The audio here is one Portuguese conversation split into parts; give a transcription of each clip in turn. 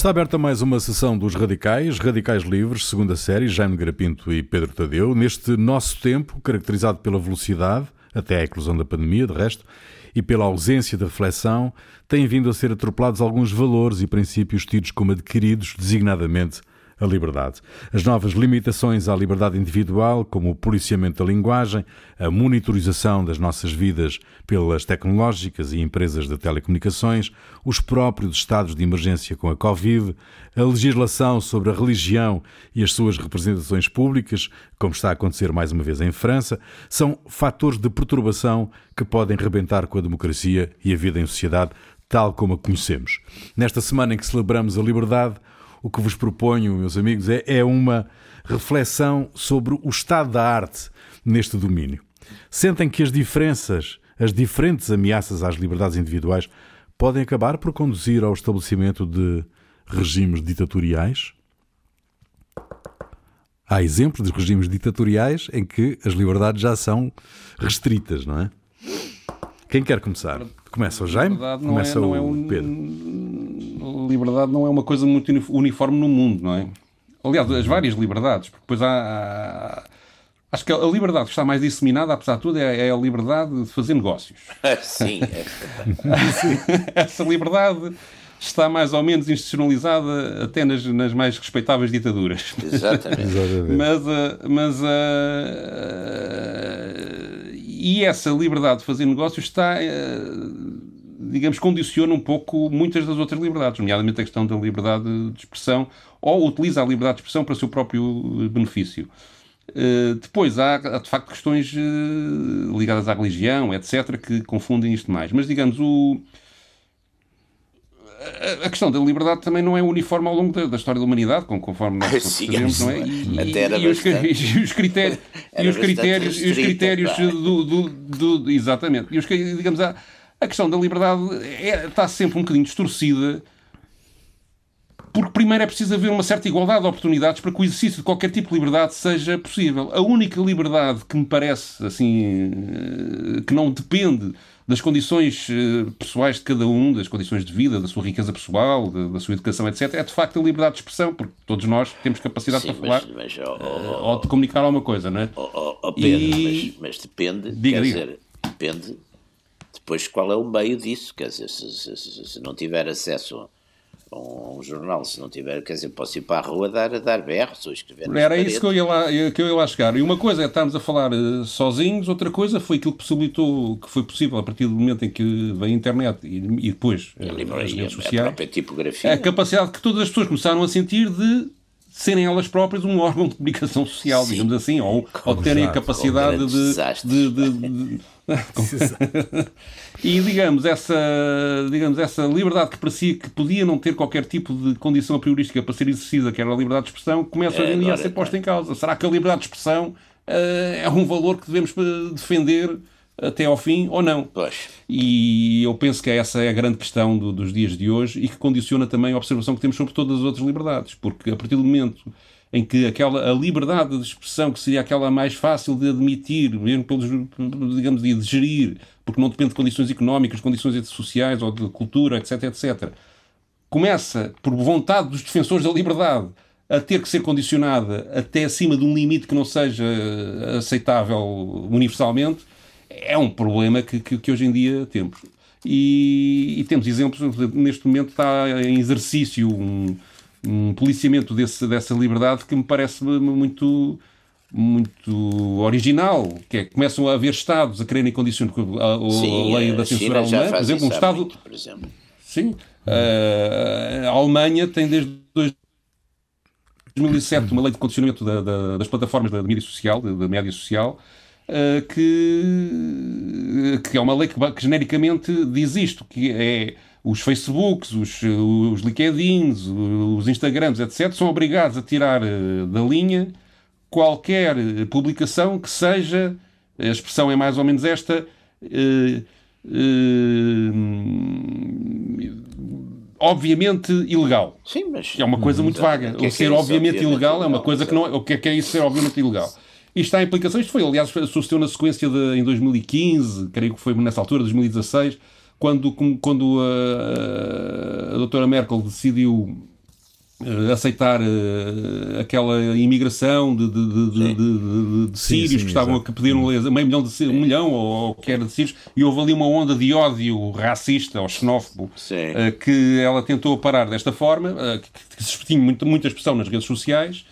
Está aberta mais uma sessão dos Radicais, Radicais Livres, segunda série, Jaime Grapinto e Pedro Tadeu, neste nosso tempo, caracterizado pela velocidade, até a eclosão da pandemia, de resto, e pela ausência de reflexão, têm vindo a ser atropelados alguns valores e princípios tidos como adquiridos, designadamente a liberdade. As novas limitações à liberdade individual, como o policiamento da linguagem, a monitorização das nossas vidas pelas tecnológicas e empresas de telecomunicações, os próprios estados de emergência com a Covid, a legislação sobre a religião e as suas representações públicas, como está a acontecer mais uma vez em França, são fatores de perturbação que podem rebentar com a democracia e a vida em sociedade tal como a conhecemos. Nesta semana em que celebramos a liberdade, o que vos proponho, meus amigos, é, é uma reflexão sobre o estado da arte neste domínio. Sentem que as diferenças, as diferentes ameaças às liberdades individuais podem acabar por conduzir ao estabelecimento de regimes ditatoriais? Há exemplos de regimes ditatoriais em que as liberdades já são restritas, não é? Quem quer começar? Começa o Jaime? Começa é, o é Pedro. Liberdade não é uma coisa muito uniforme no mundo, não é? Aliás, as várias liberdades, porque depois há, Acho que a liberdade que está mais disseminada, apesar de tudo, é, é a liberdade de fazer negócios. Sim. Essa liberdade está mais ou menos institucionalizada até nas, nas mais respeitáveis ditaduras. Exatamente. mas, eh, mas uh, e essa liberdade de fazer negócios está, eh, digamos, condiciona um pouco muitas das outras liberdades, nomeadamente a questão da liberdade de expressão, ou utiliza a liberdade de expressão para o seu próprio benefício. Uh, depois há, de facto, questões uh, ligadas à religião, etc., que confundem isto mais. Mas, digamos, o, a questão da liberdade também não é uniforme ao longo da, da história da humanidade, conforme nós sabemos, não é? E, e, e, os, e, os, critérios, e os critérios, e os critérios do, do, do, exatamente. E os, digamos, a, a questão da liberdade é, está sempre um bocadinho distorcida porque primeiro é preciso haver uma certa igualdade de oportunidades para que o exercício de qualquer tipo de liberdade seja possível. A única liberdade que me parece assim eh, que não depende das condições eh, pessoais de cada um, das condições de vida, da sua riqueza pessoal, da sua educação, etc., é de facto a liberdade de expressão, porque todos nós temos capacidade Sim, para falar mas, oh, oh, ou de comunicar alguma coisa, não é? Oh Pedro, e... mas, mas, depende, diga, quer diga. dizer, depende depois qual é o meio disso, quer dizer, se, se, se, se não tiver acesso um, um, jornal, se não tiver, quer dizer, posso ir para a rua dar, dar berros ou escrever Era isso que eu, ia lá, que eu ia lá chegar. E uma coisa é estarmos a falar uh, sozinhos, outra coisa foi aquilo que possibilitou, que foi possível a partir do momento em que veio a internet e, e depois uh, as redes sociais. A, tipografia. a capacidade que todas as pessoas começaram a sentir de serem elas próprias um órgão de comunicação social, Sim. digamos assim, ou, ou terem a capacidade de, de, de, e digamos essa, digamos essa liberdade que parecia que podia não ter qualquer tipo de condição a priorística para ser exercida, que era a liberdade de expressão, começa hoje em dia a ser posta em causa. Será que a liberdade de expressão uh, é um valor que devemos eh, defender até ao fim ou não? Pois. E eu penso que essa é a grande questão do, dos dias de hoje e que condiciona também a observação que temos sobre todas as outras liberdades, porque a partir do momento em que aquela a liberdade de expressão, que seria aquela mais fácil de admitir, mesmo pelos, digamos, de gerir, porque não depende de condições económicas, condições sociais ou de cultura, etc, etc, começa, por vontade dos defensores da liberdade, a ter que ser condicionada até acima de um limite que não seja aceitável universalmente, é um problema que, que, que hoje em dia temos. E, e, temos exemplos, neste momento está em exercício um, um policiamento desse, dessa liberdade que me parece muito muito original, que é que começam a haver Estados a quererem condicionar a, a, Sim, a lei da censura alemã, por exemplo, um Estado. Muito, por exemplo. Sim. Uh, a Alemanha tem desde 2007 uma lei de condicionamento da, da, das plataformas da mídia social, da, da média social, que, que é uma lei que, que genericamente diz isto, que é os Facebooks, os, os LinkedIns, os Instagrams, etc., são obrigados a tirar eh, da linha qualquer publicação que seja, a expressão é mais ou menos esta, eh, eh, obviamente ilegal. Sim, mas... É uma coisa muito vaga. O é ser é obviamente, obviamente ilegal é uma coisa que não é... O que é, que é isso ser obviamente ilegal? Isto há implicações. Isto foi, aliás, sucedeu na sequência de, em 2015, creio que foi nessa altura, 2016, quando, quando a, a doutora Merkel decidiu uh, aceitar uh, aquela imigração de, de, de, de, sírios que estavam exato. a pedir um, meio milhão de um milhão ou, que era de sírios e houve ali uma onda de ódio racista ou xenófobo uh, que ela tentou parar desta forma, que, que se tinha muita, muita expressão nas redes sociais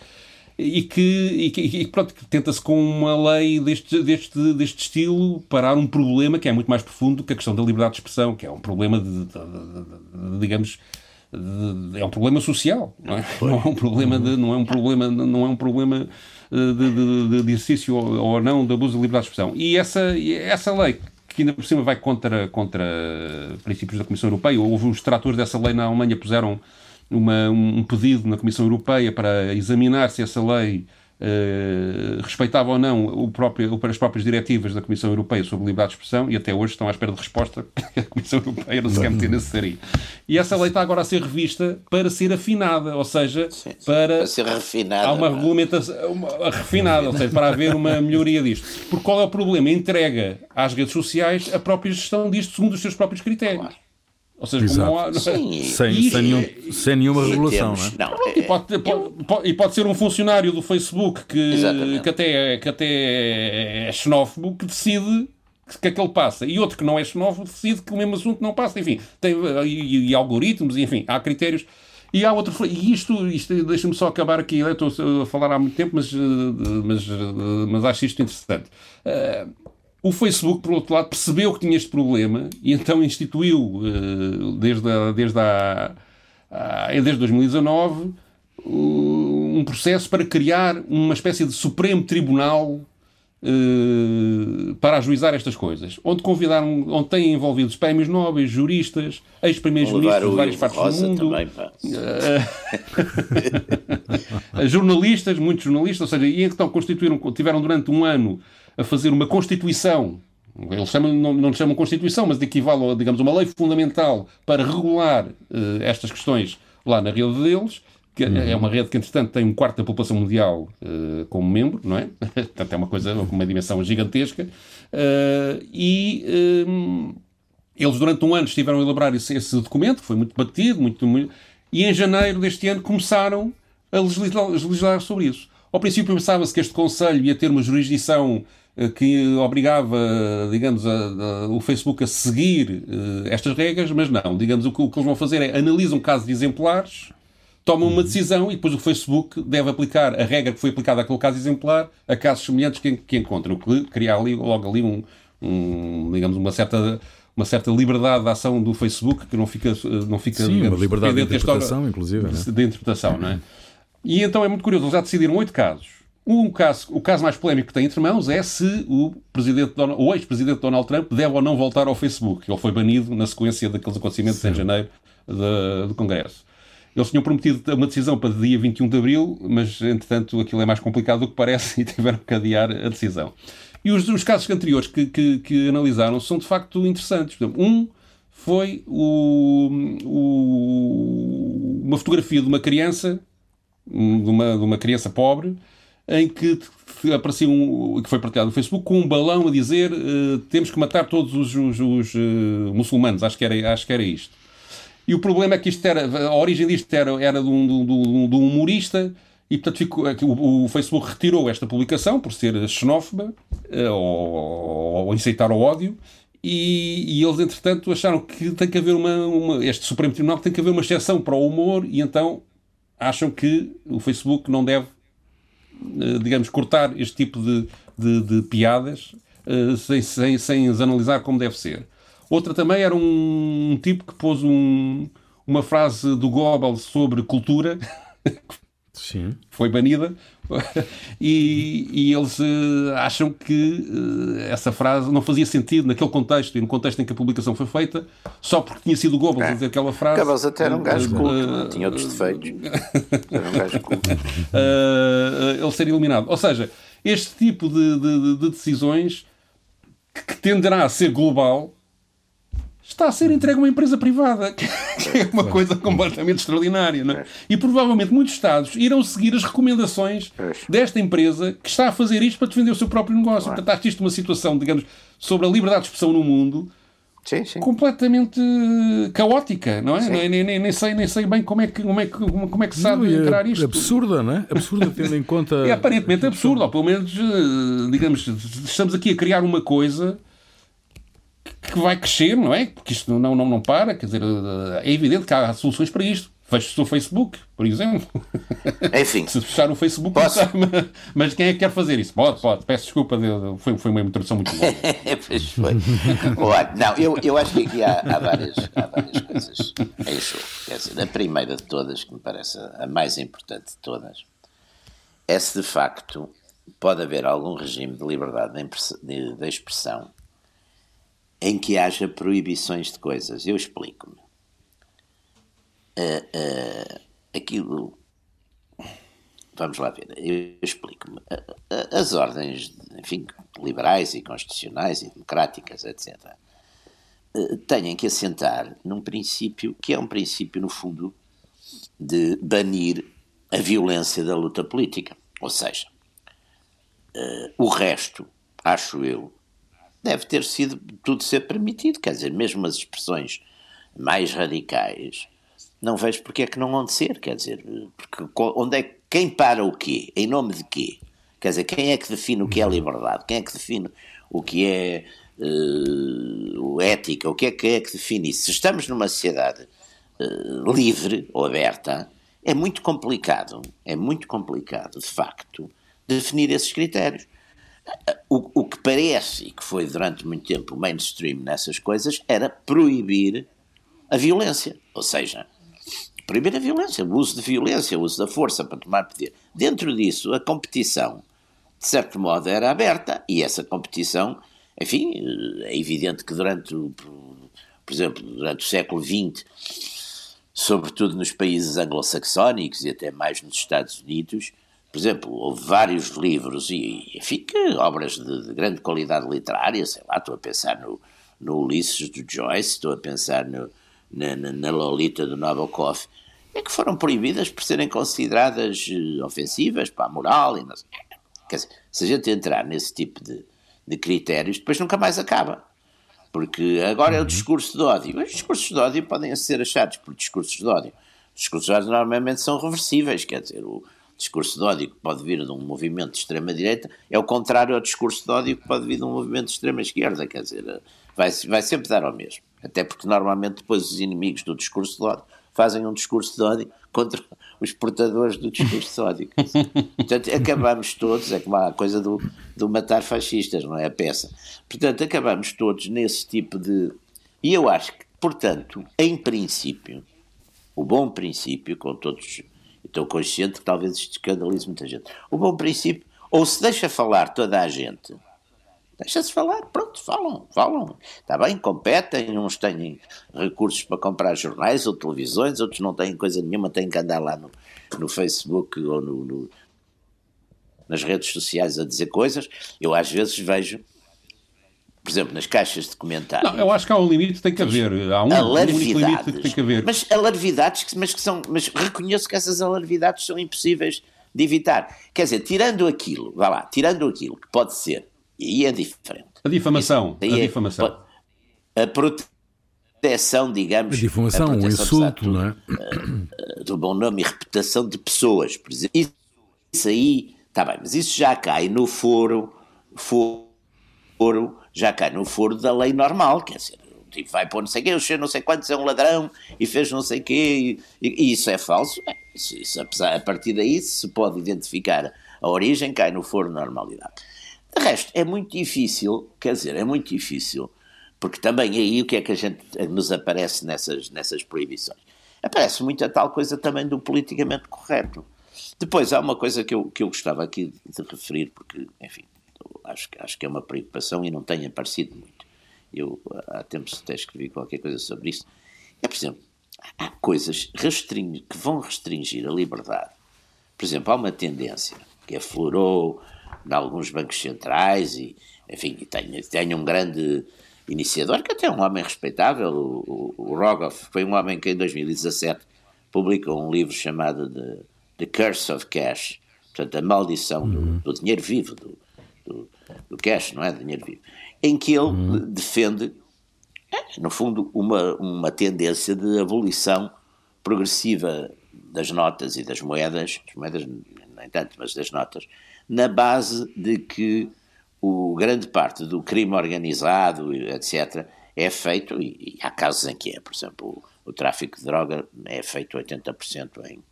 e que, e que, e pronto, tenta-se com uma lei deste, deste, deste estilo parar um problema que é muito mais profundo que a questão da liberdade de expressão, que é um problema de, de, de, de digamos, é um problema social, não é, não é um problema de, não é um problema, não é um problema de, de, exercício ou, ou, não de abuso da liberdade de expressão. E essa, essa lei que ainda por cima vai contra, contra princípios da Comissão Europeia, houve os tratores dessa lei na Alemanha puseram uma, um pedido na Comissão Europeia para examinar se essa lei uh, respeitava ou não o próprio, as próprias diretivas da Comissão Europeia sobre liberdade de expressão e até hoje estão à espera de resposta que a Comissão Europeia não se quer meter nesse aí. E essa lei está agora a ser revista para ser afinada, ou seja, sim, sim. para, para ser refinada. Há uma é? regulamentação uma, refinada, ou seja, para haver uma melhoria disto. Porque qual é o problema? Entrega às redes sociais a própria gestão disto segundo os seus próprios critérios. Claro. Ou seja, Exato. não há. Sim, sem, e, sem, nenhum, sem nenhuma regulação, temos, não é? Não, e, pode, pode, pode, e pode ser um funcionário do Facebook que, que, até, que até é xenófobo que decide que aquele passa. E outro que não é xenófobo decide que o mesmo assunto não passa. Enfim, tem, e, e algoritmos, enfim, há critérios. E há outro. E isto, isto deixa-me só acabar aqui. Eu estou a falar há muito tempo, mas, mas, mas acho isto interessante. Uh, o Facebook, por outro lado, percebeu que tinha este problema e então instituiu, eh, desde, a, desde, a, a, desde 2019, um processo para criar uma espécie de Supremo Tribunal Uh, para ajuizar estas coisas, onde convidaram, onde têm envolvidos prémios nobres, juristas, ex-primeiros ministros de várias partes Rosa do mundo, também, jornalistas, muitos jornalistas, ou seja, e então constituíram, tiveram durante um ano a fazer uma Constituição, eles chamam, não, não chamam Constituição, mas equivale a, digamos, uma lei fundamental para regular uh, estas questões lá na rede deles, que uhum. é uma rede que, entretanto, tem um quarto da população mundial uh, como membro, não é? Portanto, é uma coisa com uma dimensão gigantesca. Uh, e um, eles, durante um ano, estiveram a elaborar esse, esse documento, que foi muito batido, muito, muito, e em janeiro deste ano começaram a legislar, a legislar sobre isso. Ao princípio pensava-se que este Conselho ia ter uma jurisdição que obrigava, digamos, a, a, o Facebook a seguir uh, estas regras, mas não. Digamos, o que, o que, eles vão fazer é analisam casos exemplares, tomam uma decisão e depois o Facebook deve aplicar a regra que foi aplicada àquele caso exemplar a casos semelhantes que, que encontram, o que cria ali, logo ali um, um, digamos, uma certa uma certa liberdade de ação do Facebook que não fica não fica Sim, digamos, uma liberdade de interpretação, inclusive, de, né? de interpretação, não é? E então é muito curioso, eles já decidiram oito casos um caso, o caso mais polémico que tem entre mãos é se o, presidente Donald, o ex-presidente Donald Trump deve ou não voltar ao Facebook. Ele foi banido na sequência daqueles acontecimentos Sim. em janeiro de, do Congresso. Eles tinham prometido uma decisão para dia 21 de abril, mas entretanto aquilo é mais complicado do que parece e tiveram que adiar a decisão. E os, os casos anteriores que, que, que, analisaram são de facto interessantes. um foi o, o, uma fotografia de uma criança, de uma, de uma criança pobre, em que aparecia um, que foi partilhado no Facebook com um balão a dizer uh, temos que matar todos os, os, os uh, muçulmanos. Acho que, era, acho que era isto. E o problema é que isto era, a origem disto era, era de, um, de, um, de um humorista e, portanto, ficou, é o, o, Facebook retirou esta publicação por ser xenófoba uh, ou, ou incitar ao ódio. E, e, eles, entretanto, acharam que tem que haver uma, uma, Este Supremo Tribunal tem que haver uma exceção para o humor, e então acham que o Facebook não deve digamos, cortar este tipo de, de, de piadas uh, sem, sem, sem as analisar como deve ser. Outra também era um, um tipo que pôs um, uma frase do Goebbels sobre cultura, Sim. foi banida, e, e, eles uh, acham que uh, essa frase não fazia sentido naquele contexto e no contexto em que a publicação foi feita, só porque tinha sido o Goebbels é. a dizer aquela frase. Goebbels até era um gajo uh, culto, tinha outros defeitos. era um gajo culto. ele ser eliminado. Ou seja, este tipo de, de, de decisões que tenderá a ser global está a ser entregue a uma empresa privada, que é uma coisa completamente extraordinária. Não é? E provavelmente muitos Estados irão seguir as recomendações desta empresa que está a fazer isto para defender o seu próprio negócio. Portanto, acho isto uma situação, digamos, sobre a liberdade de expressão no mundo Sim, sim. completamente caótica, não é? Nem, nem, nem, sei, nem sei bem como é que, como é que, como é que se sabe não, encarar isto. Absurda, não é? Absurda, tendo em conta. É aparentemente absurda, ou pelo menos, eh, digamos, estamos aqui a criar uma coisa que vai crescer, não é? Porque isto não, não, não para, quer dizer, eh, é evidente que há soluções para isto. Feche-se o Facebook, por exemplo. Enfim. Se fechar o Facebook, posso... mas quem é que quer fazer isso? Pode, pode. Peço desculpa, foi, foi uma introdução muito longa. pois foi. Olha, não, eu, eu acho que aqui há, há, várias, há várias coisas em jogo. Quer dizer, a primeira de todas, que me parece a mais importante de todas, é se de facto pode haver algum regime de liberdade de, de expressão em que haja proibições de coisas. Eu explico-me uh, uh, aquilo. Vamos lá ver, eu explico-me. As ordens, enfim, liberais e constitucionais e democráticas, etc., têm que assentar num princípio que é um princípio, no fundo, de banir a violência da luta política. Ou seja, o resto, acho eu, deve ter sido tudo ser permitido. Quer dizer, mesmo as expressões mais radicais não vejo porque é que não vão de ser, quer dizer, porque onde é quem para o quê? Em nome de quê? Quer dizer, quem é que define o que é liberdade? Quem é que define o que é uh, ética? O que é que é que define isso? Se estamos numa sociedade uh, livre ou aberta, é muito complicado, é muito complicado, de facto, definir esses critérios. O, o que parece, e que foi durante muito tempo o mainstream nessas coisas, era proibir a violência. Ou seja, Proibir a violência, o uso de violência, o uso da força para tomar poder. Dentro disso, a competição, de certo modo, era aberta e essa competição, enfim, é evidente que durante, por exemplo, durante o século XX, sobretudo nos países anglo-saxónicos e até mais nos Estados Unidos, por exemplo, houve vários livros e, enfim, obras de, de, grande qualidade literária, sei lá, estou a pensar no, no Ulisses do Joyce, estou a pensar no, na, na, Lolita do Nabokov, é que foram proibidas por serem consideradas eh, ofensivas para a moral. E não sei. Quer dizer, se a gente entrar nesse tipo de, de critérios, depois nunca mais acaba. Porque agora é o uhum. discurso de ódio. Os discursos de ódio podem ser achados por discursos de ódio. Os discursos de ódio normalmente são reversíveis, quer dizer, o discurso de ódio que pode vir de um movimento de extrema-direita é o contrário ao discurso de ódio que pode vir de um movimento de extrema-esquerda, quer dizer, vai, vai sempre dar ao mesmo. Até porque normalmente depois os inimigos do discurso de ódio fazem um discurso de ódio contra os portadores do discurso de ódio. Portanto, acabamos todos, é como a coisa do, do matar fascistas, não é a peça. Portanto, acabamos todos nesse tipo de. E eu acho que, portanto, em princípio, o bom princípio, com todos. Estou consciente que talvez isto escandalize muita gente. O bom princípio, ou se deixa falar toda a gente Deixa-se falar, pronto, falam, falam. Está bem, competem, uns têm recursos para comprar jornais ou televisões, outros não têm coisa nenhuma, têm que andar lá no, no Facebook ou no, no, nas redes sociais a dizer coisas. Eu às vezes vejo, por exemplo, nas caixas de comentários. Não, eu acho que há um limite que tem que haver. Há um, alarvidades, um limite que tem que haver. Mas alarvidades, mas que são. Mas reconheço que essas alarvidades são impossíveis de evitar. Quer dizer, tirando aquilo, vá lá, tirando aquilo que pode ser e aí é diferente. A difamação. Isso, a é, difamação. A proteção, digamos. A difamação, o um insulto, não é? Eh, do bom nome e reputação de pessoas. Por exemplo. Isso, isso aí, está bem, mas isso já cai no foro, foro, já cai no foro da lei normal, quer dizer, tipo, vai pôr não sei o quê, o não sei quantos é um ladrão e fez não sei o quê, e, e, isso é falso. É, isso, isso, apesar, a partir daí se pode identificar a origem, cai no foro normalidade. De resto, é muito difícil, quer dizer, é muito difícil, porque também aí o que é que a gente nos aparece nessas, nessas proibições? Aparece muito a tal coisa também do politicamente correto. Depois, há uma coisa que eu, que eu gostava aqui de referir, porque, enfim, acho, acho que é uma preocupação e não tem aparecido muito. Eu há tempos até escrevi qualquer coisa sobre isso. É, por exemplo, há coisas que vão restringir a liberdade. Por exemplo, há uma tendência que aflorou em alguns bancos centrais e, enfim, tem, tem um grande iniciador, que até é um homem respeitável, o, o, o Rogoff, foi um homem que em 2017 publicou um livro chamado The, The Curse of Cash, portanto, a maldição uhum. do, do, dinheiro vivo, do, do, do, cash, não é? Do dinheiro vivo, em que ele uhum. defende é, no fundo, uma, uma tendência de abolição progressiva das notas e das moedas, as moedas nem tanto, mas das notas, na base de que o grande parte do crime organizado, etc., é feito, e, e há casos em que é, por exemplo, o, o tráfico de droga é feito 80% em,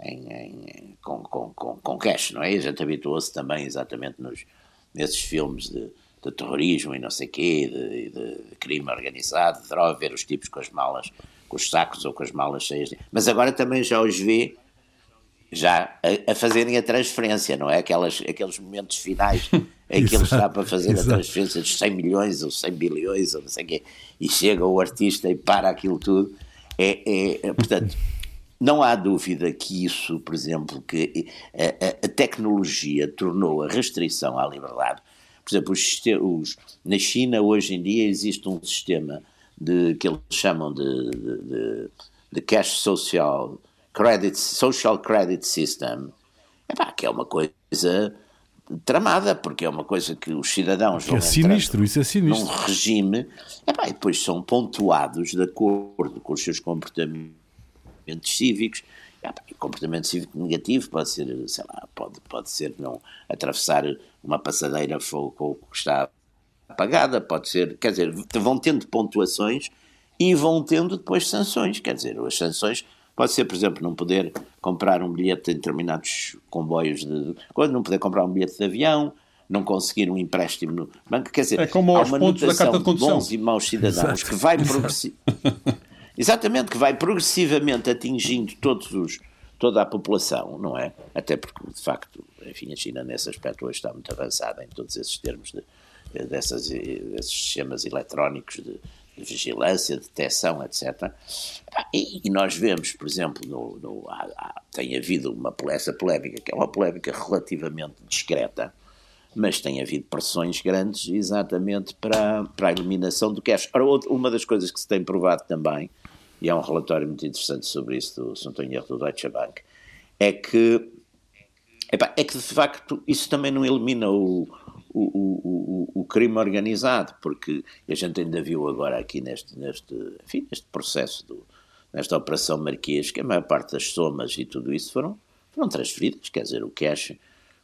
em, em, com, com, com, com cash, não é? A gente habituou-se também exatamente nos, nesses filmes de, de terrorismo e não sei quê, de, de, crime organizado, de droga, ver os tipos com as malas, com os sacos ou com as malas cheias. De... Mas agora também já os vê já a, a, fazerem a transferência, não é? Aquelas, aqueles momentos finais em que ele está para fazer exato. a transferência de 100 milhões ou 100 bilhões ou não sei o quê, e chega o artista e para aquilo tudo. É, é, é portanto, não há dúvida que isso, por exemplo, que a, a, a tecnologia tornou a restrição à liberdade. Por exemplo, os, os, na China hoje em dia existe um sistema de, que eles chamam de, de, de cash social credit, social credit system, epá, que é uma coisa tramada, porque é uma coisa que os cidadãos que vão é sinistro, isso é sinistro. num regime, epá, e depois são pontuados de acordo com os seus comportamentos cívicos. Epá, comportamento cívico negativo pode ser, sei lá, pode, pode ser não atravessar uma passadeira fogo que está apagada, pode ser, quer dizer, vão tendo pontuações e vão tendo depois sanções, quer dizer, as sanções Pode ser, por exemplo, não poder comprar um bilhete em determinados comboios de coisa, não poder comprar um bilhete de avião, não conseguir um empréstimo no banco. Quer dizer, é como há uma pontos da carta de, de bons e maus cidadãos Exato. que vai Exatamente, que vai progressivamente atingindo todos os, toda a população, não é? Até porque, de facto, enfim, a China nesse aspecto hoje está muito avançada em todos esses termos de, dessas, desses sistemas eletrónicos de, de vigilância, detecção, etc. E, e, nós vemos, por exemplo, no, no há, há, tem havido uma essa polémica, que é uma polémica relativamente discreta, mas tem havido pressões grandes exatamente para, para a eliminação do cash. Ora, uma das coisas que se tem provado também, e há um relatório muito interessante sobre isso do António do Deutsche Bank, é que, epá, é que de facto isso também não elimina o, o, o, o, crime organizado, porque a gente ainda viu agora aqui neste, neste, enfim, neste processo, do, nesta Operação Marquês, que a maior parte das somas e tudo isso foram, foram transferidas, quer dizer, o cash,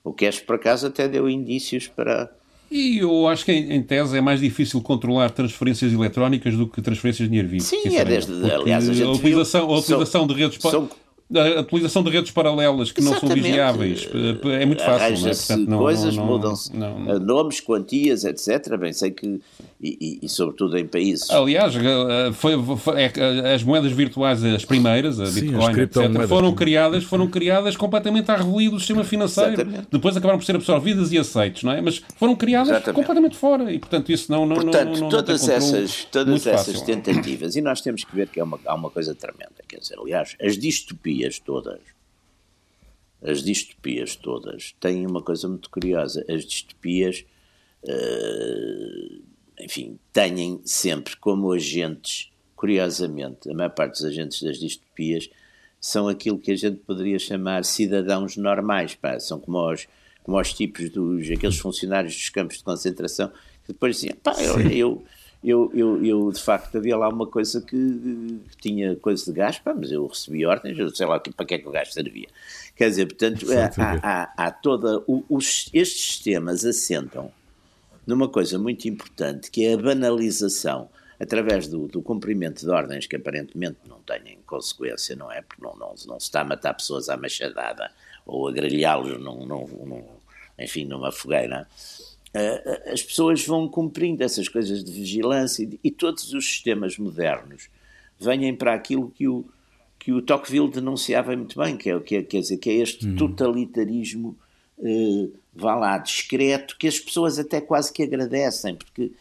o cash por acaso até deu indícios para... E eu acho que em tese é mais difícil controlar transferências eletrónicas do que transferências de dinheiro vivo. Sim, é desde, aliás, a, a utilização, viu, a utilização são, de redes... São, a utilização de redes paralelas que Exatamente. não são vigiáveis é muito fácil. Não é? Portanto, não, coisas, mudam-se nomes, quantias, etc. Bem, sei que, e, e, e sobretudo em países. Aliás, eh, foi, foi é, as moedas virtuais, as primeiras, a Bitcoin, etc., foram criadas, foram criadas completamente à revelia do sistema financeiro. Exatamente. Depois acabaram por ser absorvidas e aceitas, não é? Mas foram criadas Exatamente. completamente fora e, portanto, isso não. não portanto, não, todas essas, todas essas tentativas, e nós temos que ver que é uma, há uma coisa tremenda, quer dizer, aliás, as distopias distopias todas, as distopias todas, têm uma coisa muito curiosa. As distopias, uh, enfim, têm sempre como agentes, curiosamente, a maior parte dos agentes das distopias são aquilo que a gente poderia chamar cidadãos normais, pá, são como os, como os tipos dos, aqueles funcionários dos campos de concentração, que depois diziam, pá, eu, eu eu, eu, eu, de facto havia lá uma coisa que, que tinha coisa de gás, pá, mas eu recebi ordens, eu sei lá para que é que o gás servia. Quer dizer, portanto, há, há, há, toda. Os, estes sistemas assentam numa coisa muito importante que é a banalização através do, do, cumprimento de ordens que aparentemente não têm consequência, não é? Porque não, não, não se está a matar pessoas à machadada ou a grelhá-los num, num, num, enfim, numa fogueira. Eh, eh, as pessoas vão cumprindo essas coisas de vigilância e, todos os sistemas modernos vêm para aquilo que o, que o Tocqueville denunciava muito bem, que é, que é, quer dizer, que é este hum. totalitarismo, uh, vá lá, discreto, que as pessoas até quase que agradecem, porque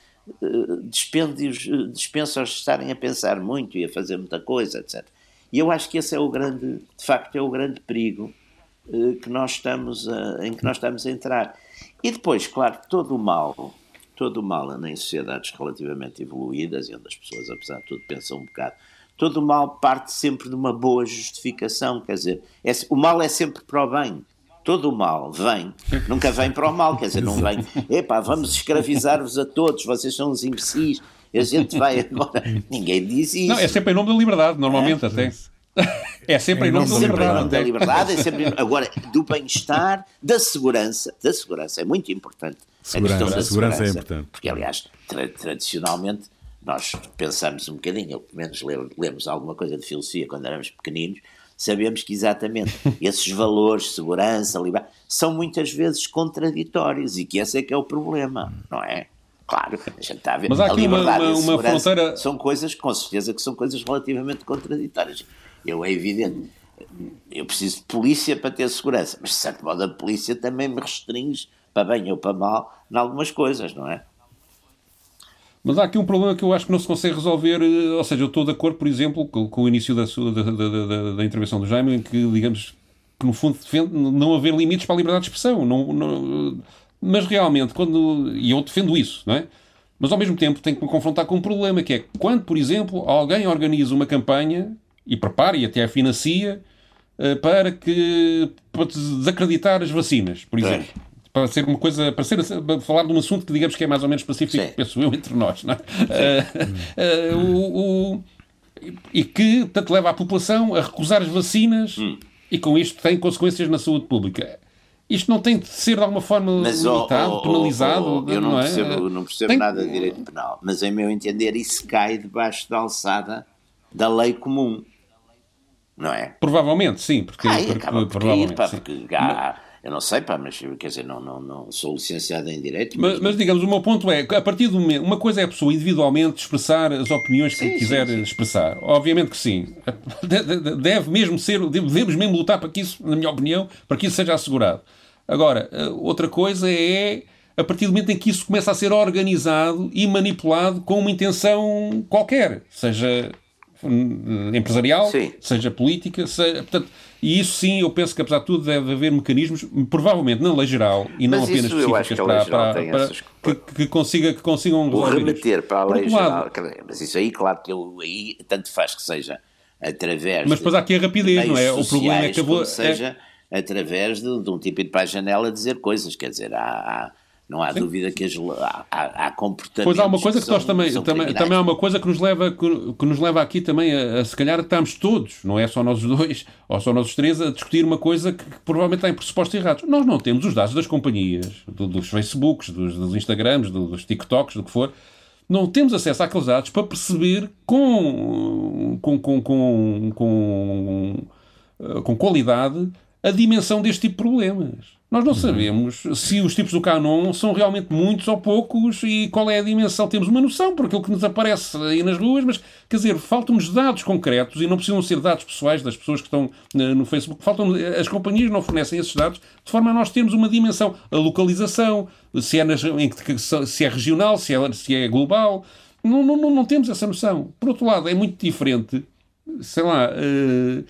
uh, dispensam-os de estarem a pensar muito e a fazer muita coisa, etc. E eu acho que esse é o grande, de facto, é o grande perigo que nós estamos a, em que nós estamos a entrar. E depois, claro, todo o mal, todo o mal em sociedades relativamente evoluídas e onde as pessoas, apesar de tudo, pensam um bocado, todo o mal parte sempre de uma boa justificação, quer dizer, é, o mal é sempre para o bem. Todo o mal vem, nunca vem para o mal, quer dizer, não vem, epá, vamos escravizar-vos a todos, vocês são os imbecis, a gente vai agora. Ninguém diz isso. Não, é sempre em nome da liberdade, normalmente é? até. É sempre em nome, da, liberdade. nome da liberdade. É sempre agora do bem-estar, da segurança. Da segurança é muito importante. Segurança, a questão da segurança, segurança é importante. Porque, aliás, tra tradicionalmente, nós pensamos um bocadinho, ou pelo menos lemos alguma coisa de filosofia quando éramos pequeninos, sabemos que exatamente esses valores, segurança, liberdade, são muitas vezes contraditórios e que esse é que é o problema, não é? Claro, a gente está a ver. Mas há aqui uma, uma, uma fronteira. São coisas, com certeza, que são coisas relativamente contraditórias. Eu, é evidente, eu preciso de polícia para ter segurança, mas de certo modo a polícia também me restringe, para bem ou para mal, em algumas coisas, não é? Mas há aqui um problema que eu acho que não se consegue resolver, eh, ou seja, eu estou de acordo, por exemplo, com, com o início da, da, da, da, intervenção do Jaime, em que, digamos, que no fundo defende não haver limites para a liberdade de expressão. Não, não, mas realmente, quando. E eu defendo isso, não é? Mas ao mesmo tempo tenho que me confrontar com um problema, que é quando, por exemplo, alguém organiza uma campanha e prepara e até a financia uh, para que para desacreditar as vacinas, por exemplo. É para ser uma coisa, para, ser, para falar de um assunto que digamos que é mais ou menos específico, Sim. penso eu, entre nós, não é? Uh, uh, o, o, e que, portanto, leva a população a recusar as vacinas hum. e com isto tem consequências na saúde pública. Isto não tem de ser de alguma forma mas, limitado, oh, oh, penalizado? Oh, eu não, não é? percebo, não percebo tem... nada de direito penal, mas em meu entender isso cai debaixo da alçada da lei comum. Não é? Provavelmente, sim. Porque, Ai, porque, acaba por provavelmente, pá, porque há, eu não sei, pá, mas quer dizer, não, não, não sou licenciado em Direito. Mas, mas, mas digamos, o meu ponto é, a partir do momento, uma coisa é a pessoa individualmente expressar as opiniões que sim, quiser sim, sim. expressar. Obviamente que sim. Deve mesmo ser, devemos mesmo lutar para que isso, na minha opinião, para que isso seja assegurado. Agora, eh, outra coisa é a partir do momento em que isso começa a ser organizado e manipulado com uma intenção qualquer, seja hum, empresarial, Sim. seja política, seja, portanto, e isso sim, eu penso que apesar de tudo deve haver mecanismos, provavelmente na lei geral e não apenas específicas para, para, para essas... que, que, consiga, que consigam remeter para a lei geral, mas isso aí, claro que eu, aí tanto faz que seja através Mas depois há aqui a rapidez, não é? O problema é que... Vou, seja é... através de, de, um tipo de ir para a janela dizer coisas, quer dizer, há, há não há Sim. dúvida que as, há, há, há comportamentos. Pois há uma coisa que, que nós também, também, também há uma coisa que nos leva, que, que nos leva aqui também a, a, se calhar estamos todos, não é só nós dois ou só nós três, a discutir uma coisa que, que provavelmente tem pressupostos errados. Nós não temos os dados das companhias, do, dos Facebooks, dos, dos Instagrams, do, dos TikToks, do que for. Não temos acesso àqueles dados para perceber com, com, com, com, com, com qualidade a dimensão deste tipo de problemas. Nós não uhum. sabemos se os tipos do canon são realmente muitos ou poucos e qual é a dimensão. Temos uma noção por aquilo que nos aparece aí nas ruas, mas, quer dizer, faltam-nos dados concretos e não precisam ser dados pessoais das pessoas que estão eh, no Facebook. Faltam, as companhias não fornecem esses dados de forma a nós termos uma dimensão. A localização, se é, nas, se é regional, se é, se é global. Não, não, não, temos essa noção. Por outro lado, é muito diferente, sei lá. Uh,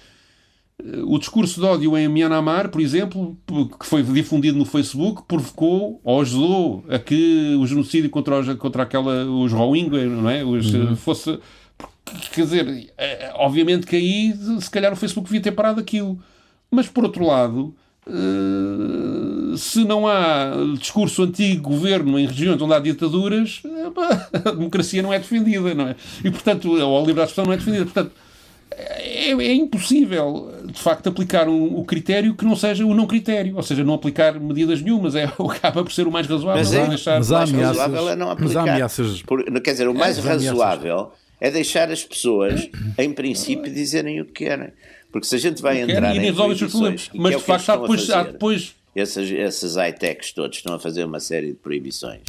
o discurso de ódio em Myanmar, por exemplo, que foi difundido no Facebook, provocou ou ajudou a que o genocídio contra, os, contra aquela, os Rohingya não é? Os, uhum. fosse. Quer dizer, é, obviamente que aí, se calhar, o Facebook devia ter parado aquilo. Mas, por outro lado, eh, se não há discurso anti-governo em regiões onde há ditaduras, a democracia não é defendida, não é? E, portanto, a liberdade de expressão não é defendida. Portanto, é, é, impossível, de facto, aplicar um, o critério que não seja o não critério, ou seja, não aplicar medidas nenhumas, é, acaba por ser o mais razoável. Mas, é, deixar, mas mais ameaças, razoável é não aplicar. Ameaças... Por, quer dizer, o mais é, razoável é deixar as pessoas, em princípio, dizerem o que querem. Porque se a gente vai entrar em proibições... Mas, é de facto, há depois, há depois... Essas, esses high-techs todos estão a fazer uma série de proibições.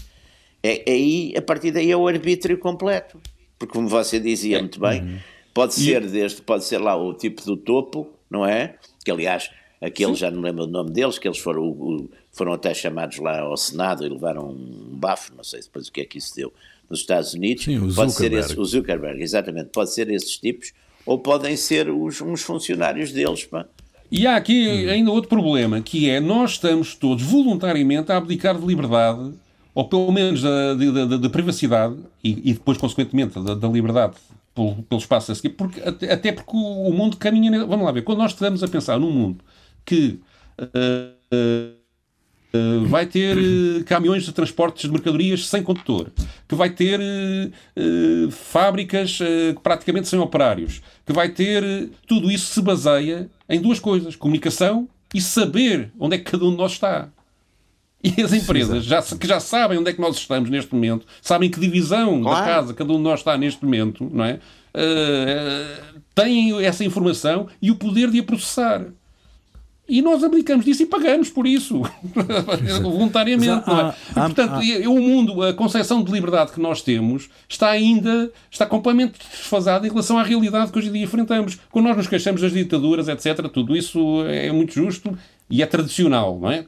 É, aí, a partir daí, é o arbítrio completo. Porque, como você dizia muito bem... Uhum Pode ser e... desde, pode ser lá o tipo do topo, não é? Que aliás, aqueles já não lembro o nome deles, que eles foram, foram até chamados lá ao Senado e levaram um bafo, não sei depois o que é que isso deu, nos Estados Unidos. Sim, o pode Zuckerberg. ser esse, o Zuckerberg, exatamente, pode ser esses tipos, ou podem ser os, uns funcionários deles, pá. E há aqui ainda outro problema, que é nós estamos todos voluntariamente a abdicar de liberdade, ou pelo menos da, da, da privacidade, e, e, depois, consequentemente, da, da liberdade pelo, espaço a seguir, porque, até, até porque o, mundo caminha. Vamos lá ver, quando nós estamos a pensar num mundo que uh, uh, vai ter uh, caminhões de transportes de mercadorias sem condutor, que vai ter fábricas praticamente sem operários, que vai ter. tudo isso se baseia em duas coisas: comunicação e saber onde é que cada um de nós está. E as empresas já, que já sabem onde é que nós estamos neste momento, sabem que divisão claro. da casa cada um de nós está neste momento, não é? têm essa informação e o poder de a processar. E nós abdicamos disso e pagamos por isso, voluntariamente. Não é? E, portanto, o mundo, a concepção de liberdade que nós temos está ainda, está completamente desfasada em relação à realidade que hoje em dia enfrentamos. Quando nós nos queixamos das ditaduras, etc., tudo isso é muito justo e é tradicional, não é?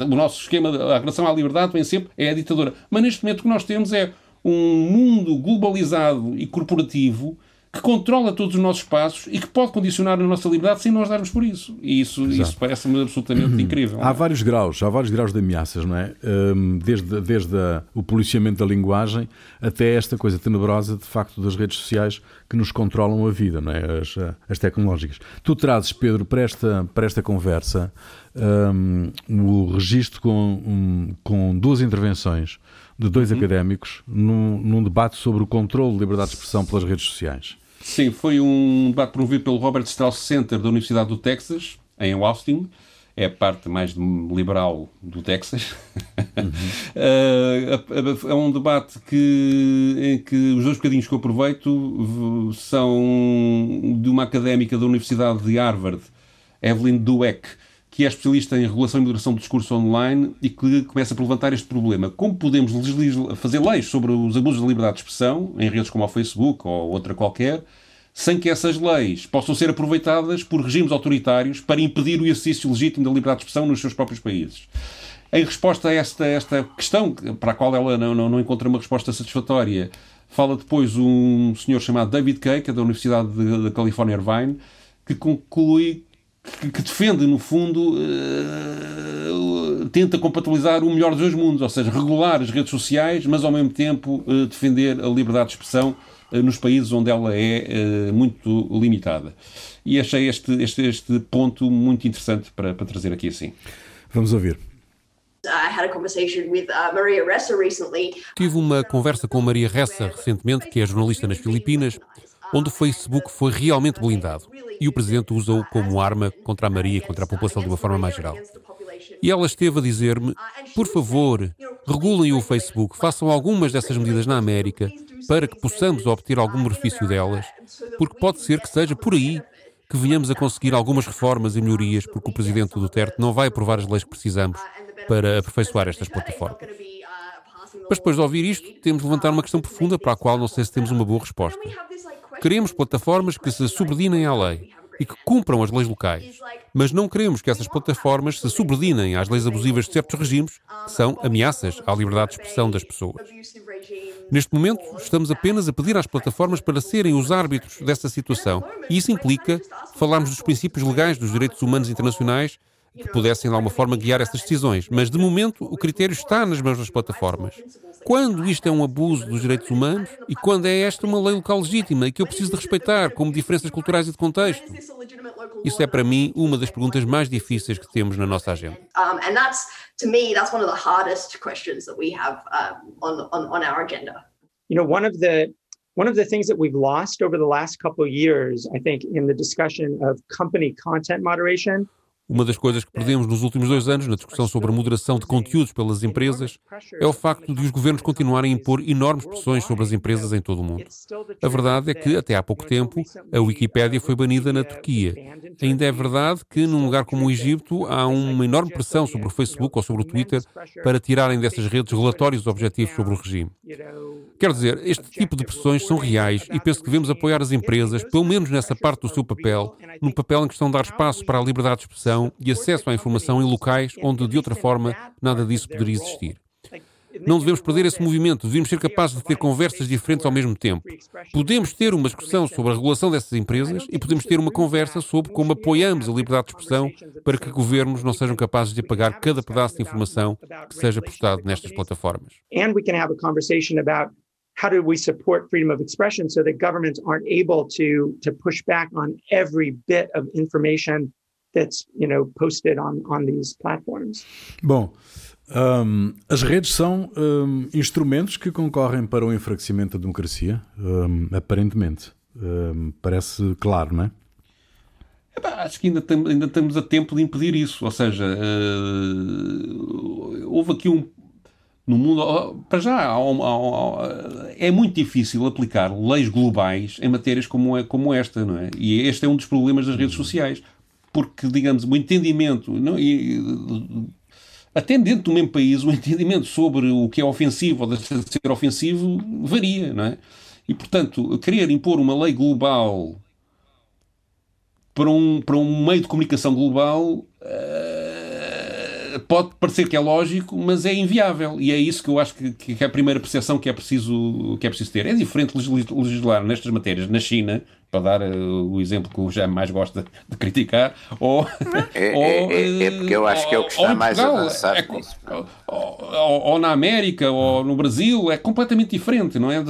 O nosso esquema, a relação à liberdade vem sempre, é a ditadura. Mas neste momento o que nós temos é um mundo globalizado e corporativo que controla todos os nossos passos e que pode condicionar a nossa liberdade sem nós darmos por isso. E isso, isso parece-me absolutamente uhum. incrível. Há vários graus, há vários graus de ameaças, não é? Hum, desde, desde a, o policiamento da linguagem até esta coisa tenebrosa, de facto, das redes sociais que nos controlam a vida, não é? As, as tecnológicas. Tu trazes, Pedro, para esta, para esta conversa um, o registro com, um, com duas intervenções de dois uhum. académicos num, num debate sobre o controle de liberdade de expressão pelas redes sociais. Sim, foi um debate promovido pelo Robert Strauss Center da Universidade do Texas, em Austin. É a parte mais liberal do Texas. Uhum. é um debate que, em que os dois bocadinhos que eu aproveito são de uma académica da Universidade de Harvard, Evelyn Dweck, que é especialista em regulação e moderação do discurso online e que começa por levantar este problema. Como podemos fazer leis sobre os abusos da liberdade de expressão em redes como o Facebook ou outra qualquer, sem que essas leis possam ser aproveitadas por regimes autoritários para impedir o exercício legítimo da liberdade de expressão nos seus próprios países? Em resposta a esta, esta questão, para a qual ela não, não, não encontra uma resposta satisfatória, fala depois um senhor chamado David Kay, que é da Universidade da Califórnia Irvine, que conclui que, que defende, no fundo, uh, tenta compatibilizar o melhor dos dois mundos, ou seja, regular as redes sociais, mas ao mesmo tempo uh, defender a liberdade de expressão uh, nos países onde ela é muito limitada. E achei este, este, este ponto muito interessante para, para trazer aqui assim. Vamos ouvir. Tive uma conversa com Maria Ressa recentemente, que é jornalista nas Filipinas, onde o Facebook foi realmente blindado e o Presidente usa-o como arma contra a Maria e contra a população de uma forma mais geral. E ela esteve a dizer-me: por favor, regulem o Facebook, façam algumas dessas medidas na América para que possamos obter algum benefício delas, porque pode ser que seja por aí que venhamos a conseguir algumas reformas e melhorias, porque o Presidente Duterte não vai aprovar as leis que precisamos para aperfeiçoar estas plataformas. Mas depois de ouvir isto, temos de levantar uma questão profunda para a qual não sei se temos uma boa resposta. Queremos plataformas que se subordinem à lei e que cumpram as leis locais. Mas não queremos que essas plataformas se subordinem às leis abusivas de certos regimes, que são ameaças à liberdade de expressão das pessoas. Neste momento, estamos apenas a pedir às plataformas para serem os árbitros dessa situação. E isso implica falarmos dos princípios legais dos direitos humanos internacionais que pudessem, de alguma forma, guiar essas decisões. Mas, de momento, o critério está nas mãos das plataformas. Quando isto é um abuso dos direitos humanos e quando é esta uma lei local legítima e que eu preciso de respeitar, como diferenças culturais e de contexto? Isso é, para mim, uma das perguntas mais difíceis que temos na nossa agenda. And that's, to me, that's one of the hardest questions that we have on, on our agenda. You know, one of the one of the things that we've lost over the last couple of years, I think, in the discussion of company content moderation uma das coisas que perdemos nos últimos dois anos na discussão sobre a moderação de conteúdos pelas empresas é o facto de os governos continuarem a impor enormes pressões sobre as empresas em todo o mundo. A verdade é que, até há pouco tempo, a Wikipédia foi banida na Turquia. Ainda é verdade que, num lugar como o Egito, há uma enorme pressão sobre o Facebook ou sobre o Twitter para tirarem dessas redes relatórios objetivos sobre o regime. Quer dizer, este tipo de pressões são reais e penso que devemos apoiar as empresas, pelo menos nessa parte do seu papel, no papel em que estão a dar espaço para a liberdade de expressão e acesso à informação em locais onde, de outra forma, nada disso poderia existir. Não devemos perder esse movimento, devemos ser capazes de ter conversas diferentes ao mesmo tempo. Podemos ter uma discussão sobre a regulação dessas empresas e podemos ter uma conversa sobre como apoiamos a liberdade de expressão para que governos não sejam capazes de apagar cada pedaço de informação que seja postado nestas plataformas. how do we support freedom of expression so that governments aren't able to to push back on every bit of information that's you know posted on on these platforms. Bom, um, as redes são um, instrumentos que concorrem para o enfraquecimento da democracia, um, aparentemente. parece claro, não é? acho que ainda, tem, ainda estamos a tempo de impedir isso. Ou seja, uh, houve aqui um. No mundo, para já, há, há, é muito difícil aplicar leis globais em matérias como, é, como esta, não é? E este é um dos problemas das redes sociais. Porque, digamos, o entendimento. Não, e, até dentro do mesmo país, o entendimento sobre o que é ofensivo ou deixa de ser ofensivo varia, não é? E, portanto, querer impor uma lei global para um, para um meio de comunicação global uh, pode parecer que é lógico, mas é inviável. E é isso que eu acho que, que é a primeira percepção que é preciso, que é preciso ter. É diferente legislar nestas matérias na China, para dar uh, o exemplo que o Jaime mais gosta de criticar, ou. É, ou, é, é, porque eu acho que é o que está mais avançado é, nisso. Ou, ou, ou, na América, ou no Brasil, é completamente diferente, não é?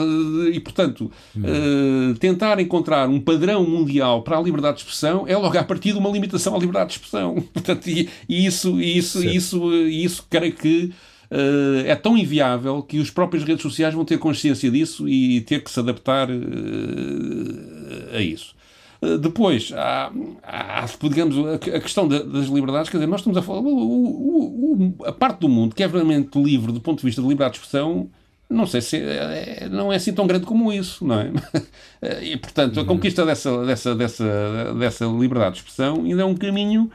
E, portanto, uh, tentar encontrar um padrão mundial para a liberdade de expressão é logo a partir de uma limitação à liberdade de expressão. Portanto, e, e isso, e isso, e isso, e isso, creio que. Uh, é tão inviável que as próprias redes sociais vão ter consciência disso e ter que se adaptar uh, a isso. Uh, depois, há, há, digamos, a, questão das liberdades, quer dizer, nós estamos a falar, o, o, o, a parte do mundo que é realmente livre do ponto de vista de liberdade de expressão, não sei se é, é não é assim tão grande como isso, não é? E, portanto, a uhum. conquista dessa, dessa, dessa, dessa liberdade de expressão ainda é um caminho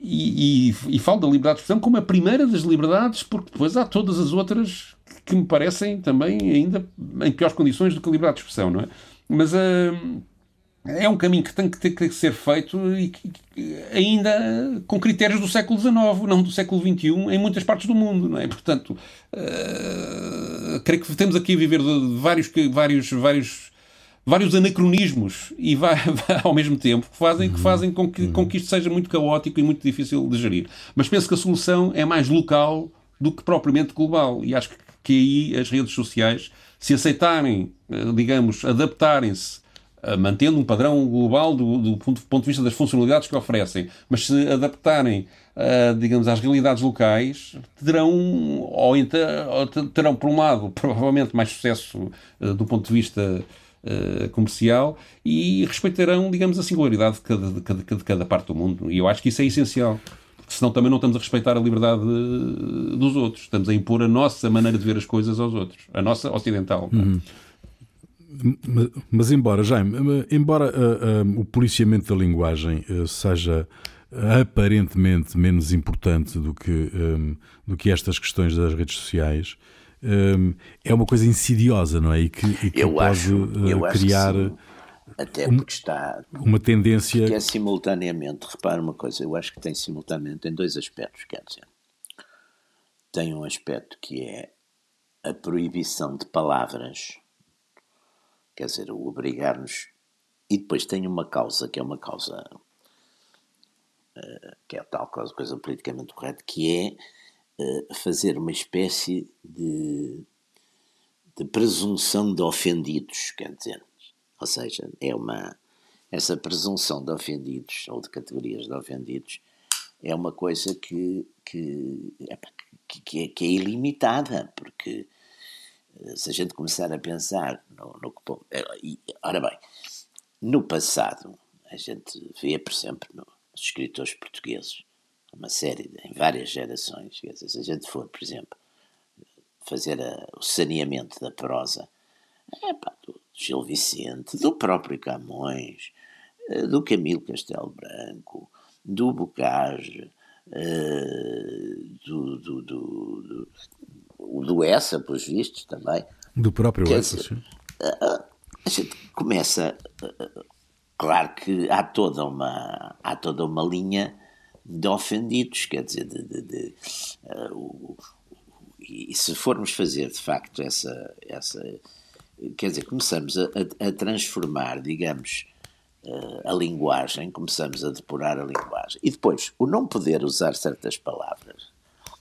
e, e, e, falo da liberdade de expressão como a primeira das liberdades, porque depois há todas as outras que me parecem também ainda em piores condições do que a liberdade de expressão, não é? Mas uh, é um caminho que tem que ter que ser feito e que, ainda com critérios do século XIX, não do século XXI, em muitas partes do mundo, não é? Portanto, uh, creio que temos aqui a viver de vários, vários, vários vários anacronismos e vai, vai, ao mesmo tempo que fazem, que fazem com, que, com que isto seja muito caótico e muito difícil de gerir. Mas penso que a solução é mais local do que propriamente global. E acho que, que aí as redes sociais, se aceitarem, eh, digamos, adaptarem-se eh, mantendo um padrão global do, do, ponto, do, ponto, de vista das funcionalidades que oferecem, mas se adaptarem, uh, digamos, às realidades locais, terão, ou, ou terão, por um lado, provavelmente mais sucesso uh, do ponto de vista uh, comercial e respeitarão, digamos, a singularidade de cada, de, cada, de cada parte do mundo. E eu acho que isso é essencial. Porque senão também não estamos a respeitar a liberdade dos outros. Estamos a impor a nossa maneira de ver as coisas aos outros. A nossa ocidental. Uhum. Mas, mas, embora, Jaime, embora uh, uh, o policiamento da linguagem uh, seja aparentemente menos importante do que, um, do que estas questões das redes sociais, um, é uma coisa insidiosa, não é? E que, e que pode acho, uh, criar. Até porque está. Uma tendência. Que é simultaneamente, repara uma coisa, eu acho que tem simultaneamente, tem dois aspectos, quer dizer. Tem um aspecto que é a proibição de palavras, quer dizer, o obrigar-nos. E depois tem uma causa, que é uma causa. Uh, que é tal coisa, coisa politicamente correta, que é fazer uma espécie de, de presunção de ofendidos, quer dizer, ou seja, é uma essa presunção de ofendidos ou de categorias de ofendidos é uma coisa que, que, que, é, que é ilimitada, porque eh, se a gente começar a pensar no, no que. Ora bem, no passado, a gente vê, por exemplo, nos escritores portugueses, uma série, em várias gerações. Quer dizer, se a gente for, por exemplo, fazer a, o saneamento da prosa, é pá, do Gil Vicente, do próprio Camões, eh, do Camilo Castelo Branco, do Bocage, eh, do, do, do, do, do Essa, pelos vistos, também. Do próprio Essa, sim. A gente começa. Claro que há toda uma, há toda uma linha de ofendidos, quer dizer, de, de, de uh, o, e se formos fazer de facto essa, essa quer dizer, começamos a, a, a transformar, digamos, uh, a linguagem, começamos a depurar a linguagem. E depois, o não poder usar certas palavras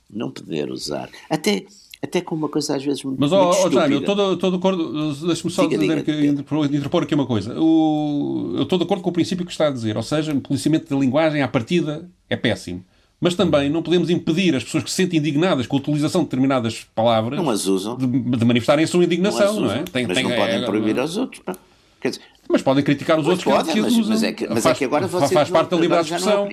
não poder usar. Até até com uma coisa às vezes muito Mas, ó, oh, Jaime, eu estou de acordo, deixe-me só diga, dizer, diga, que, interpor aqui uma coisa. O, eu estou de acordo com o princípio que está a dizer, ou seja, o policiamento da linguagem à partida é péssimo. Mas também não podemos impedir as pessoas que se sentem indignadas com a utilização de determinadas palavras não as usam. De, de manifestarem a sua indignação, não, não é? Tem, mas tem, não é, podem proibir é, aos outros. Quer dizer, mas podem criticar os outros podem, que mas, mas, é que, mas faz, é que agora vocês faz parte da liberdade de expressão.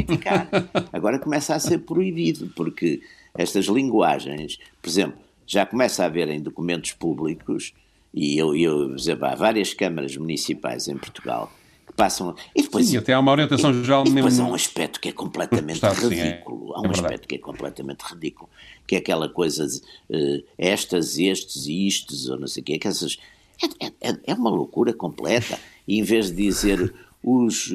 Agora começa a ser proibido, porque estas linguagens, por exemplo, já começa a haver em documentos públicos, e eu, eu por exemplo, há várias câmaras municipais em Portugal que passam. E depois, Sim, até há uma orientação e, geral e depois mesmo... há um aspecto que é completamente Estado, ridículo. Sim, é, há um é aspecto que é completamente ridículo, que é aquela coisa de uh, estas, estes e istes, ou não sei o quê, que essas. É, é, é, uma loucura completa. E em vez de dizer os,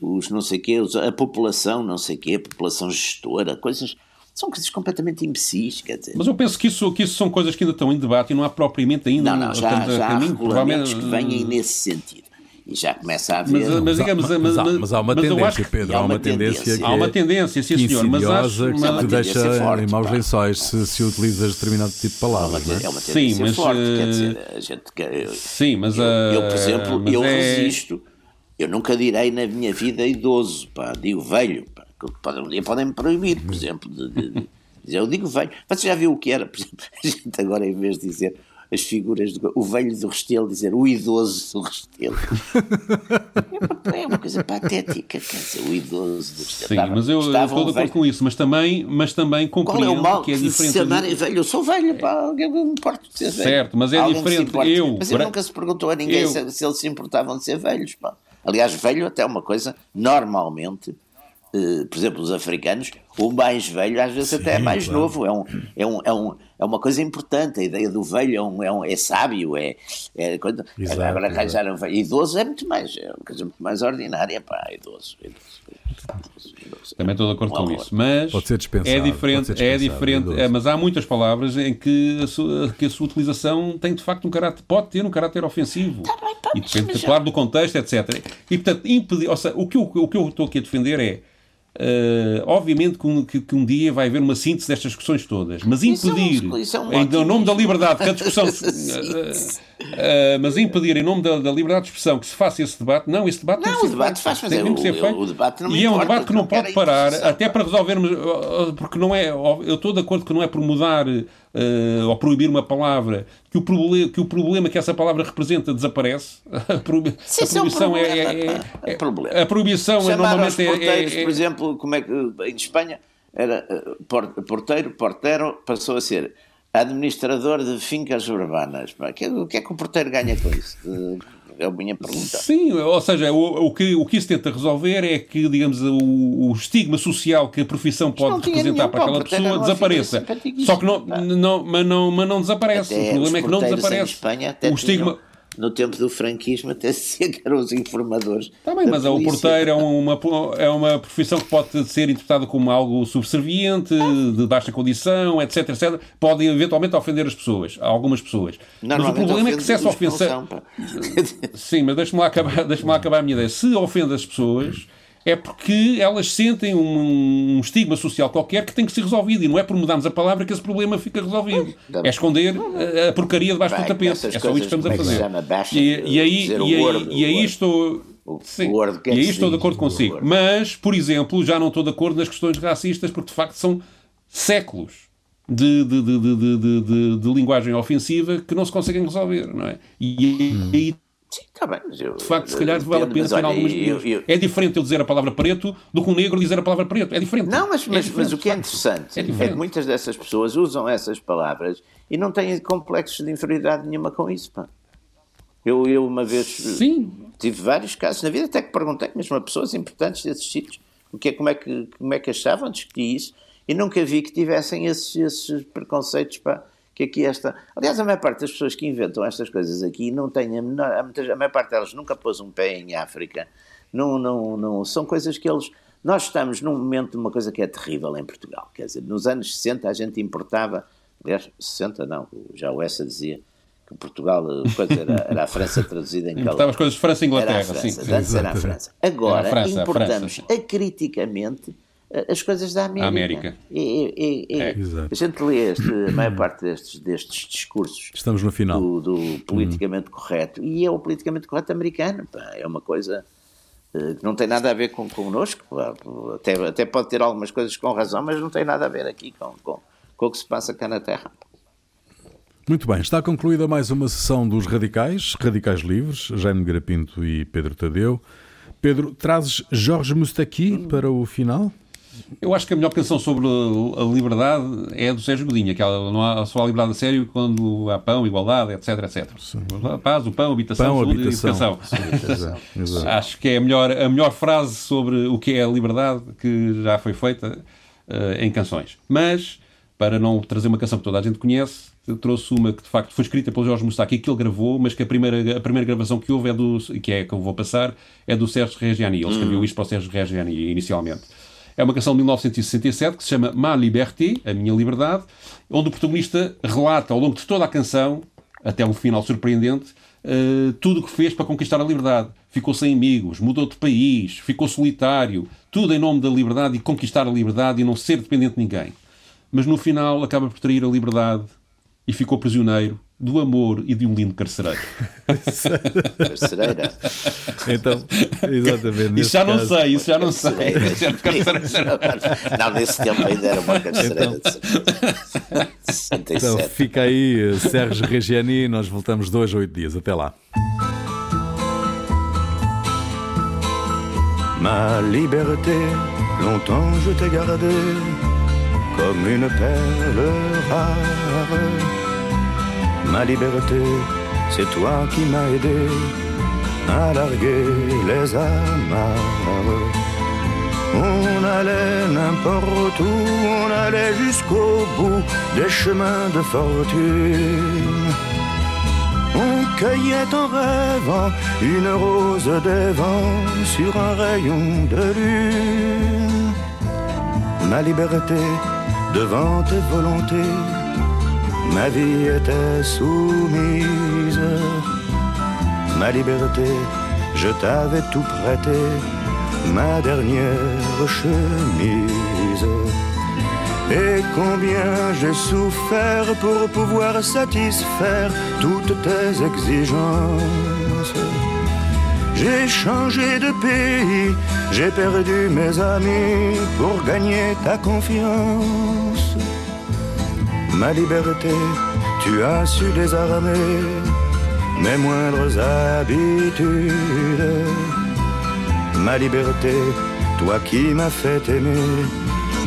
os não sei quê, a população, não sei quê, a população gestora, coisas são coisas completamente imbecis, quer dizer. Mas eu penso que isso, que isso são coisas que ainda estão em debate e não há propriamente ainda... Não, não, já, já há regulamentos que venham nesse sentido. E já começa a haver... Mas, mas digamos... Mas, mas, mas, mas há uma tendência, Pedro, há uma, tendência, tendência Há uma tendência, sim senhor, mas acho... que te deixa forte, em maus lençóis se, se utilizas determinado tipo de palavras, é? é uma tendência sim, mas, forte, quer dizer, a gente... Sim, mas... Eu, eu por exemplo, eu é... resisto... Eu nunca direi na minha vida idoso, pá, digo velho, pá um dia podem me proibir, por exemplo, de, de, de dizer, eu digo velho. Você já viu o que era, por exemplo, a gente agora, em vez de dizer as figuras do o velho do Restelo, dizer o idoso do Restelo. é uma coisa patética, quer dizer, o idoso do Restelo. Sim, estava, mas eu estou de acordo com isso, mas também, mas também compreendo Qual é o mal que é diferente. Se chamarem velho, eu sou velho, pá, eu me importo de ser velho. Certo, mas é Alguém diferente. Eu, mas ele nunca se perguntou a ninguém eu, se, se eles se importavam de ser velhos, pá. Aliás, velho até é uma coisa, normalmente, por exemplo, os africanos, o mais velho às vezes Sim, até é mais claro. novo, é, um, é, um, é, um, é uma coisa importante, a ideia do velho é, um, é, um, é sábio, é, é quando, exato, agora arranjar um velho, idoso é muito mais, é uma coisa muito mais ordinária, pá, idoso, idoso, idoso, Também estou de acordo com isso, mas é diferente, é diferente, é, mas há muitas palavras em que a, sua, que a sua utilização tem de facto um caráter, pode ter um caráter ofensivo, tá bem, pá, e depende, claro, do contexto, etc. E portanto, impedir, ou seja, o que eu, o que eu estou aqui a defender é Uh, obviamente que um, que, que um, dia vai haver uma síntese destas discussões todas, mas impedir, isso é um, isso é um em nome da liberdade, que a discussão. uh, Uh, mas impedir, em nome da, da, liberdade de expressão, que se faça esse debate, não, esse debate não, tem ser debate. Faz, tem, tem que ser feito. O, debate não e é um debate que não, pode parar, até para resolvermos, porque não é, eu estou de acordo que não é por mudar uh, ou proibir uma palavra que o, problema, que o problema que essa palavra representa desaparece. A, proib Sim, a proibição é, é, é, é, A proibição é, normalmente é, Por exemplo, como é que em Espanha era porteiro, porteiro passou a ser administrador de fincas urbanas. O que é que o porteiro ganha com isso? É a minha pergunta. Sim, ou seja, o, o, que, o que isso tenta resolver é que, digamos, o, o estigma social que a profissão pode representar para aquela pessoa desapareça. Só que não, não, mas, não, mas não desaparece. Até o problema é que não desaparece. Espanha, o estigma. Tinham no tempo do franquismo até se dizia que eram os informadores. Está bem, mas polícia. o porteiro é uma, é uma profissão que pode ser interpretada como algo subserviente, de baixa condição, etc, etc. Pode eventualmente ofender as pessoas, algumas pessoas. Mas o problema é que se essa ofensa... Sim, mas deixa-me lá, acabar, deixa lá acabar a minha ideia. Se ofende as pessoas é porque elas sentem um, um, estigma social qualquer que tem que ser resolvido. E não é por mudarmos a palavra que esse problema fica resolvido. É esconder a, a porcaria debaixo do tapete. É só isso que estamos a fazer. E, e, aí, e, aí, e aí estou. Sim, e aí estou de acordo consigo. Mas, por exemplo, já não estou de acordo nas questões racistas, porque de facto são séculos de, de, de, de linguagem ofensiva que não se conseguem resolver, não é? E aí Sim, está bem, mas eu. De facto, se calhar vale a pena ter algumas eu, eu, É diferente eu dizer a palavra preto do que um negro dizer a palavra preto. É diferente. Não, mas, mas, é diferente, mas o que é interessante é, é, que muitas dessas pessoas usam essas palavras e não têm complexos de inferioridade nenhuma com isso. Pá. Eu, eu uma vez Sim. tive vários casos na vida, até que perguntei mesmo a pessoas importantes desses sítios o que é, como, é que, como é que achavam, discuti isso, e nunca vi que tivessem esses, esses preconceitos. Pá que aqui esta. Aliás, a maior parte das pessoas que inventam estas coisas aqui não tem a menor. A, maior parte delas nunca pôs um pé em África. Não, não, não, são coisas que eles. Nós estamos num momento de uma coisa que é terrível em Portugal. Quer dizer, nos anos 60 a gente importava. Aliás, 60 não, já o Essa dizia que Portugal coisa, era, era a França traduzida em calor. As coisas de França e Inglaterra. Era a França, sim. Antes era a França. Agora, a França, importamos a França, acriticamente as coisas da América. América. E, e, e é. A gente lê este, a maior parte destes, destes discursos. Estamos no final. Do, do politicamente hum. correto. E é o politicamente correto americano. Pá, é uma coisa eh, que não tem nada a ver com connosco. Até, até pode ter algumas coisas com razão, mas não tem nada a ver aqui com, com, com o que se passa cá na Terra. Muito bem, está concluída mais uma sessão dos Radicais, Radicais Livres, Jaime Garapinto e Pedro Tadeu. Pedro, trazes Jorge Mustaki para o final? Eu acho que a melhor canção sobre a liberdade é a do Sérgio Godinho, aquela não há só a liberdade a sério quando há pão, igualdade, etc, etc. Sim. A paz, o pão, habitação, pão, saúde habitação. e educação. Sim, acho que é a melhor, a melhor frase sobre o que é a liberdade que já foi feita uh, em canções. Mas, para não trazer uma canção que toda a gente conhece, eu trouxe uma que de facto foi escrita pelo Jorge Mustaki que ele gravou, mas que a primeira, a primeira gravação que houve é do, que é que eu vou passar, é do Sérgio Reggiani. Ele escreveu hum. isto para o Sérgio Reggiani inicialmente. É uma canção de 1967 que se chama Ma Liberté, A Minha Liberdade, onde o protagonista relata ao longo de toda a canção, até um final surpreendente, uh, tudo o que fez para conquistar a liberdade. Ficou sem amigos, mudou de país, ficou solitário, tudo em nome da liberdade e conquistar a liberdade e não ser dependente de ninguém. Mas no final acaba por trair a liberdade e ficou prisioneiro do amor e de um lindo carcereiro. Carcereira. então, exatamente. Isso já não caso... sei, isso já não sei. não, nesse tempo ainda era uma carcereira então, então fica aí, Sérgio Reggiani, nós voltamos dois a oito dias. Até lá. Ma liberté, longtemps je t'ai gardé comme une perle rare. Ma liberté, c'est toi qui m'as aidé à larguer les amarres. On allait n'importe où, on allait jusqu'au bout des chemins de fortune. On cueillait en rêvant une rose des vents sur un rayon de lune. Ma liberté devant tes volontés ma vie était soumise. Ma liberté, je t'avais tout prêté, ma dernière chemise. Et combien j'ai souffert pour pouvoir satisfaire toutes tes exigences. J'ai changé de pays, j'ai perdu mes amis pour gagner ta confiance ma liberté, tu as su désarmer mes moindres habitudes. Ma liberté, toi qui m'as fait aimer,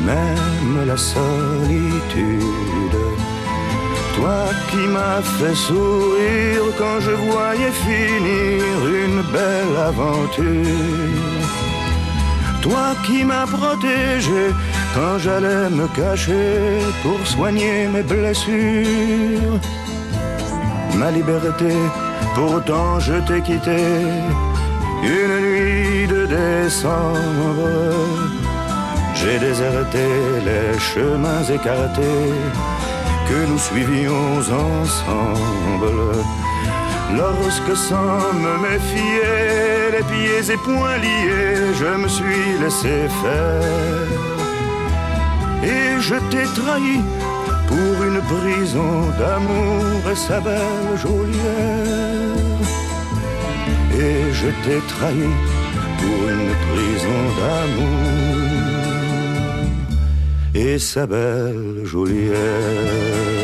même la solitude. Toi qui m'as fait sourire quand je voyais finir une belle aventure. Toi qui m'as protégé quand j'allais me cacher pour soigner mes blessures. Ma liberté, pourtant je t'ai quitté une nuit de décembre. J'ai déserté les chemins écartés que nous suivions ensemble. Lorsque sans me méfier, les pieds et poings liés, je me suis laissé faire et je t'ai trahi pour une prison d'amour et sa belle geôlière. Et je t'ai trahi pour une prison d'amour et sa belle geôlière.